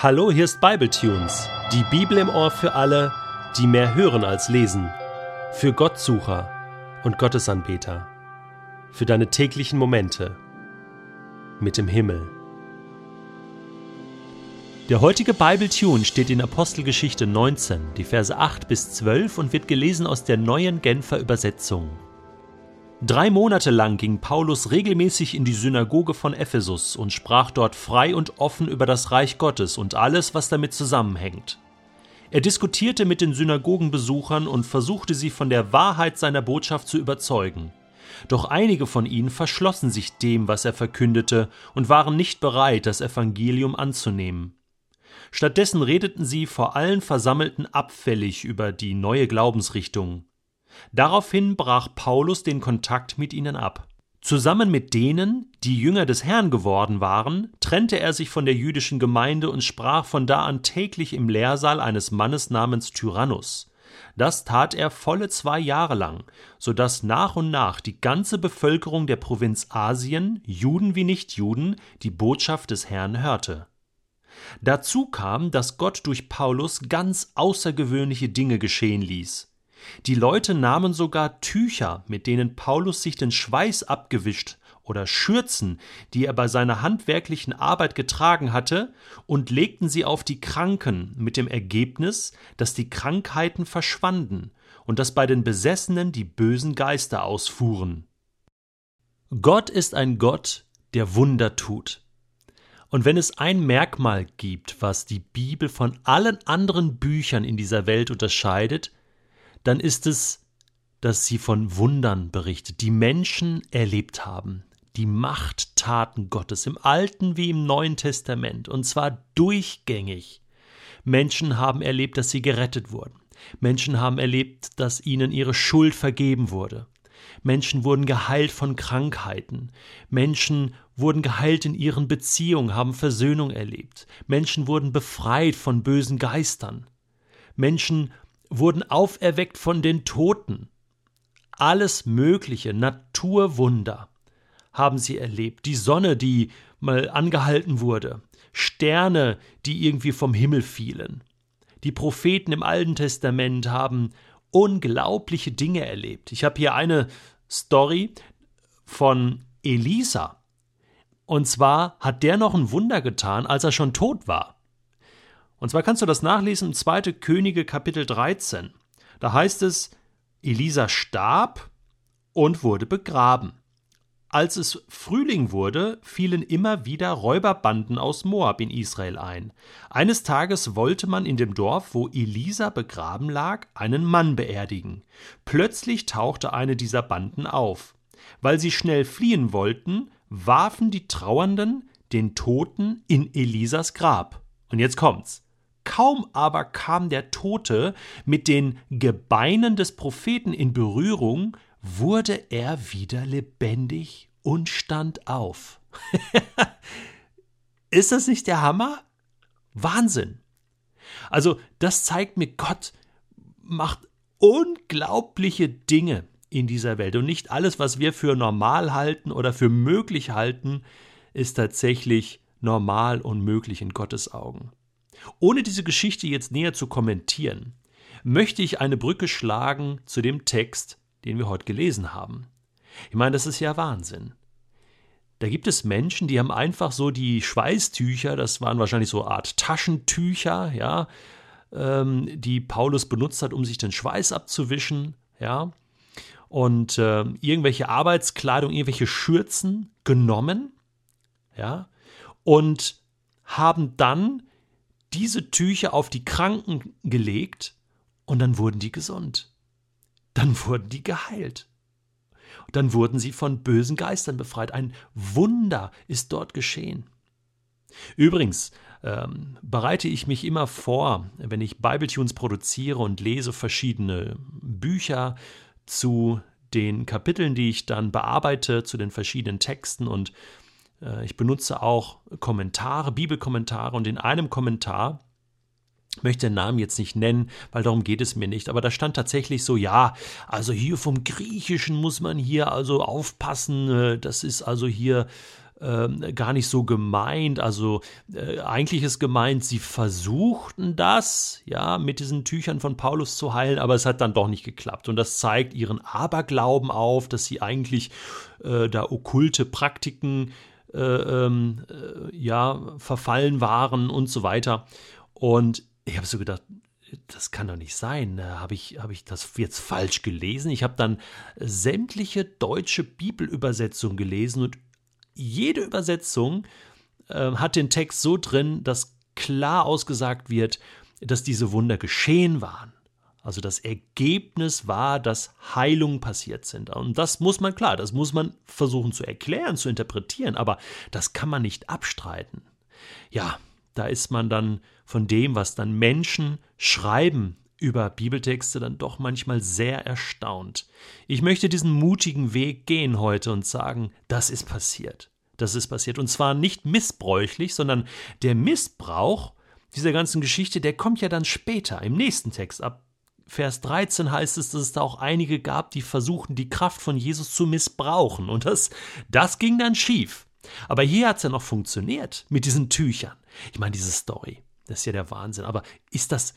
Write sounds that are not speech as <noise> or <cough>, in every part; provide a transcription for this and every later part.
Hallo, hier ist Bibletunes, die Bibel im Ohr für alle, die mehr hören als lesen, für Gottsucher und Gottesanbeter, für deine täglichen Momente mit dem Himmel. Der heutige Bibletune steht in Apostelgeschichte 19, die Verse 8 bis 12 und wird gelesen aus der neuen Genfer Übersetzung. Drei Monate lang ging Paulus regelmäßig in die Synagoge von Ephesus und sprach dort frei und offen über das Reich Gottes und alles, was damit zusammenhängt. Er diskutierte mit den Synagogenbesuchern und versuchte sie von der Wahrheit seiner Botschaft zu überzeugen. Doch einige von ihnen verschlossen sich dem, was er verkündete, und waren nicht bereit, das Evangelium anzunehmen. Stattdessen redeten sie vor allen Versammelten abfällig über die neue Glaubensrichtung. Daraufhin brach Paulus den Kontakt mit ihnen ab. Zusammen mit denen, die Jünger des Herrn geworden waren, trennte er sich von der jüdischen Gemeinde und sprach von da an täglich im Lehrsaal eines Mannes namens Tyrannus. Das tat er volle zwei Jahre lang, so dass nach und nach die ganze Bevölkerung der Provinz Asien, Juden wie Nichtjuden, die Botschaft des Herrn hörte. Dazu kam, dass Gott durch Paulus ganz außergewöhnliche Dinge geschehen ließ. Die Leute nahmen sogar Tücher, mit denen Paulus sich den Schweiß abgewischt, oder Schürzen, die er bei seiner handwerklichen Arbeit getragen hatte, und legten sie auf die Kranken, mit dem Ergebnis, dass die Krankheiten verschwanden und dass bei den Besessenen die bösen Geister ausfuhren. Gott ist ein Gott, der Wunder tut. Und wenn es ein Merkmal gibt, was die Bibel von allen anderen Büchern in dieser Welt unterscheidet, dann ist es, dass sie von Wundern berichtet, die Menschen erlebt haben, die Machttaten Gottes im Alten wie im Neuen Testament, und zwar durchgängig. Menschen haben erlebt, dass sie gerettet wurden. Menschen haben erlebt, dass ihnen ihre Schuld vergeben wurde. Menschen wurden geheilt von Krankheiten. Menschen wurden geheilt in ihren Beziehungen, haben Versöhnung erlebt. Menschen wurden befreit von bösen Geistern. Menschen wurden auferweckt von den Toten. Alles mögliche Naturwunder haben sie erlebt. Die Sonne, die mal angehalten wurde, Sterne, die irgendwie vom Himmel fielen. Die Propheten im Alten Testament haben unglaubliche Dinge erlebt. Ich habe hier eine Story von Elisa. Und zwar hat der noch ein Wunder getan, als er schon tot war. Und zwar kannst du das nachlesen im 2. Könige Kapitel 13. Da heißt es, Elisa starb und wurde begraben. Als es Frühling wurde, fielen immer wieder Räuberbanden aus Moab in Israel ein. Eines Tages wollte man in dem Dorf, wo Elisa begraben lag, einen Mann beerdigen. Plötzlich tauchte eine dieser Banden auf. Weil sie schnell fliehen wollten, warfen die Trauernden den Toten in Elisas Grab. Und jetzt kommt's. Kaum aber kam der Tote mit den Gebeinen des Propheten in Berührung, wurde er wieder lebendig und stand auf. <laughs> Ist das nicht der Hammer? Wahnsinn. Also, das zeigt mir, Gott macht unglaubliche Dinge in dieser Welt. Und nicht alles, was wir für normal halten oder für möglich halten, ist tatsächlich normal und möglich in Gottes Augen. Ohne diese Geschichte jetzt näher zu kommentieren, möchte ich eine Brücke schlagen zu dem Text, den wir heute gelesen haben. Ich meine, das ist ja Wahnsinn. Da gibt es Menschen, die haben einfach so die Schweißtücher, das waren wahrscheinlich so eine Art Taschentücher, ja, ähm, die Paulus benutzt hat, um sich den Schweiß abzuwischen, ja, und äh, irgendwelche Arbeitskleidung, irgendwelche Schürzen genommen, ja, und haben dann diese Tücher auf die Kranken gelegt und dann wurden die gesund. Dann wurden die geheilt. Dann wurden sie von bösen Geistern befreit. Ein Wunder ist dort geschehen. Übrigens ähm, bereite ich mich immer vor, wenn ich Bibletunes produziere und lese verschiedene Bücher zu den Kapiteln, die ich dann bearbeite, zu den verschiedenen Texten und ich benutze auch Kommentare, Bibelkommentare und in einem Kommentar ich möchte den Namen jetzt nicht nennen, weil darum geht es mir nicht. Aber da stand tatsächlich so, ja, also hier vom Griechischen muss man hier also aufpassen. Äh, das ist also hier äh, gar nicht so gemeint. Also äh, eigentlich ist gemeint, sie versuchten das, ja, mit diesen Tüchern von Paulus zu heilen, aber es hat dann doch nicht geklappt. Und das zeigt ihren Aberglauben auf, dass sie eigentlich äh, da okkulte Praktiken äh, ähm, äh, ja, verfallen waren und so weiter. Und ich habe so gedacht, das kann doch nicht sein. Habe ich, hab ich das jetzt falsch gelesen? Ich habe dann sämtliche deutsche Bibelübersetzungen gelesen und jede Übersetzung äh, hat den Text so drin, dass klar ausgesagt wird, dass diese Wunder geschehen waren. Also das Ergebnis war, dass Heilungen passiert sind. Und das muss man klar, das muss man versuchen zu erklären, zu interpretieren, aber das kann man nicht abstreiten. Ja, da ist man dann von dem, was dann Menschen schreiben über Bibeltexte, dann doch manchmal sehr erstaunt. Ich möchte diesen mutigen Weg gehen heute und sagen, das ist passiert. Das ist passiert. Und zwar nicht missbräuchlich, sondern der Missbrauch dieser ganzen Geschichte, der kommt ja dann später im nächsten Text. Ab Vers 13 heißt es, dass es da auch einige gab, die versuchten, die Kraft von Jesus zu missbrauchen. Und das, das ging dann schief. Aber hier hat es ja noch funktioniert mit diesen Tüchern. Ich meine, diese Story, das ist ja der Wahnsinn. Aber ist das,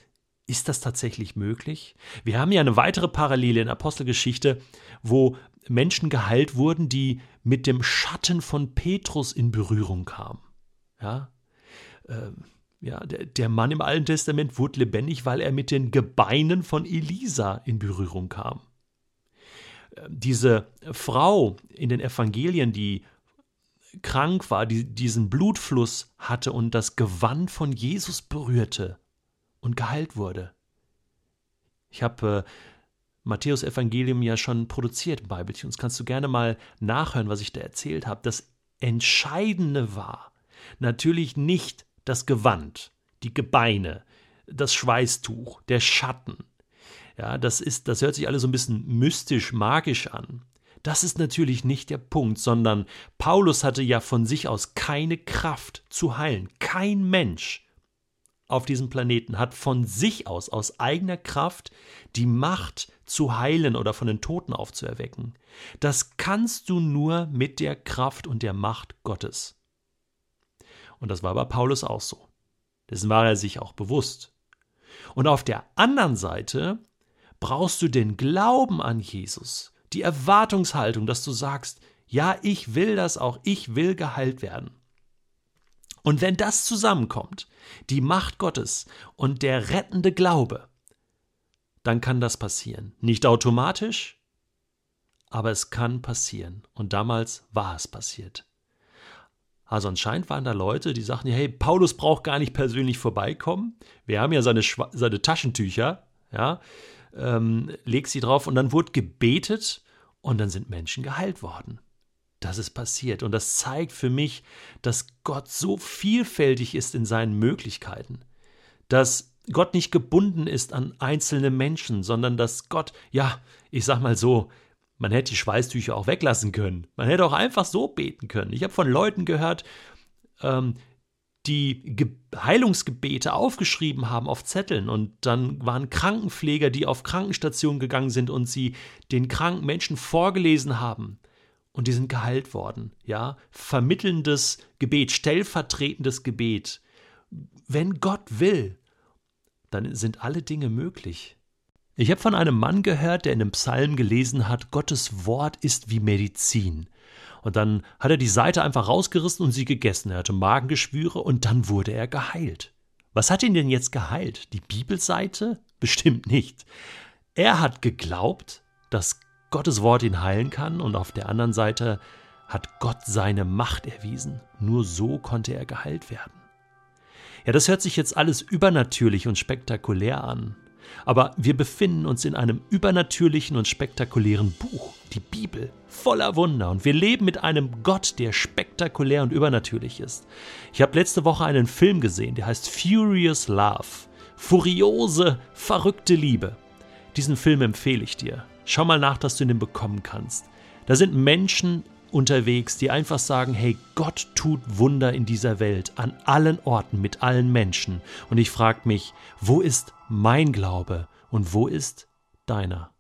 ist das tatsächlich möglich? Wir haben ja eine weitere Parallele in Apostelgeschichte, wo Menschen geheilt wurden, die mit dem Schatten von Petrus in Berührung kamen. Ja, ähm, ja der, der Mann im Alten Testament wurde lebendig, weil er mit den Gebeinen von Elisa in Berührung kam. Ähm, diese Frau in den Evangelien, die krank war, die diesen Blutfluss hatte und das Gewand von Jesus berührte und geheilt wurde. Ich habe äh, Matthäus Evangelium ja schon produziert, Bibelchen. Das kannst du gerne mal nachhören, was ich da erzählt habe. Das Entscheidende war natürlich nicht das Gewand, die Gebeine, das Schweißtuch, der Schatten. Ja, das ist, das hört sich alles so ein bisschen mystisch, magisch an. Das ist natürlich nicht der Punkt, sondern Paulus hatte ja von sich aus keine Kraft zu heilen. Kein Mensch auf diesem Planeten hat von sich aus, aus eigener Kraft, die Macht zu heilen oder von den Toten aufzuerwecken. Das kannst du nur mit der Kraft und der Macht Gottes. Und das war bei Paulus auch so. Dessen war er sich auch bewusst. Und auf der anderen Seite brauchst du den Glauben an Jesus, die Erwartungshaltung, dass du sagst, ja, ich will das auch, ich will geheilt werden. Und wenn das zusammenkommt, die Macht Gottes und der rettende Glaube, dann kann das passieren. Nicht automatisch, aber es kann passieren. Und damals war es passiert. Also anscheinend waren da Leute, die sagten, hey, Paulus braucht gar nicht persönlich vorbeikommen. Wir haben ja seine, seine Taschentücher, ja, ähm, leg sie drauf und dann wurde gebetet und dann sind Menschen geheilt worden. Das ist passiert und das zeigt für mich, dass Gott so vielfältig ist in seinen Möglichkeiten, dass Gott nicht gebunden ist an einzelne Menschen, sondern dass Gott, ja, ich sag mal so, man hätte die Schweißtücher auch weglassen können. Man hätte auch einfach so beten können. Ich habe von Leuten gehört, ähm, die Ge Heilungsgebete aufgeschrieben haben auf Zetteln und dann waren Krankenpfleger, die auf Krankenstationen gegangen sind und sie den kranken Menschen vorgelesen haben und die sind geheilt worden, ja? Vermittelndes Gebet, stellvertretendes Gebet. Wenn Gott will, dann sind alle Dinge möglich. Ich habe von einem Mann gehört, der in einem Psalm gelesen hat, Gottes Wort ist wie Medizin. Und dann hat er die Seite einfach rausgerissen und sie gegessen. Er hatte Magengeschwüre und dann wurde er geheilt. Was hat ihn denn jetzt geheilt? Die Bibelseite? Bestimmt nicht. Er hat geglaubt, dass Gottes Wort ihn heilen kann und auf der anderen Seite hat Gott seine Macht erwiesen. Nur so konnte er geheilt werden. Ja, das hört sich jetzt alles übernatürlich und spektakulär an. Aber wir befinden uns in einem übernatürlichen und spektakulären Buch, die Bibel, voller Wunder. Und wir leben mit einem Gott, der spektakulär und übernatürlich ist. Ich habe letzte Woche einen Film gesehen, der heißt Furious Love. Furiose, verrückte Liebe. Diesen Film empfehle ich dir. Schau mal nach, dass du ihn bekommen kannst. Da sind Menschen unterwegs, die einfach sagen, hey, Gott tut Wunder in dieser Welt, an allen Orten, mit allen Menschen. Und ich frage mich, wo ist mein Glaube und wo ist deiner?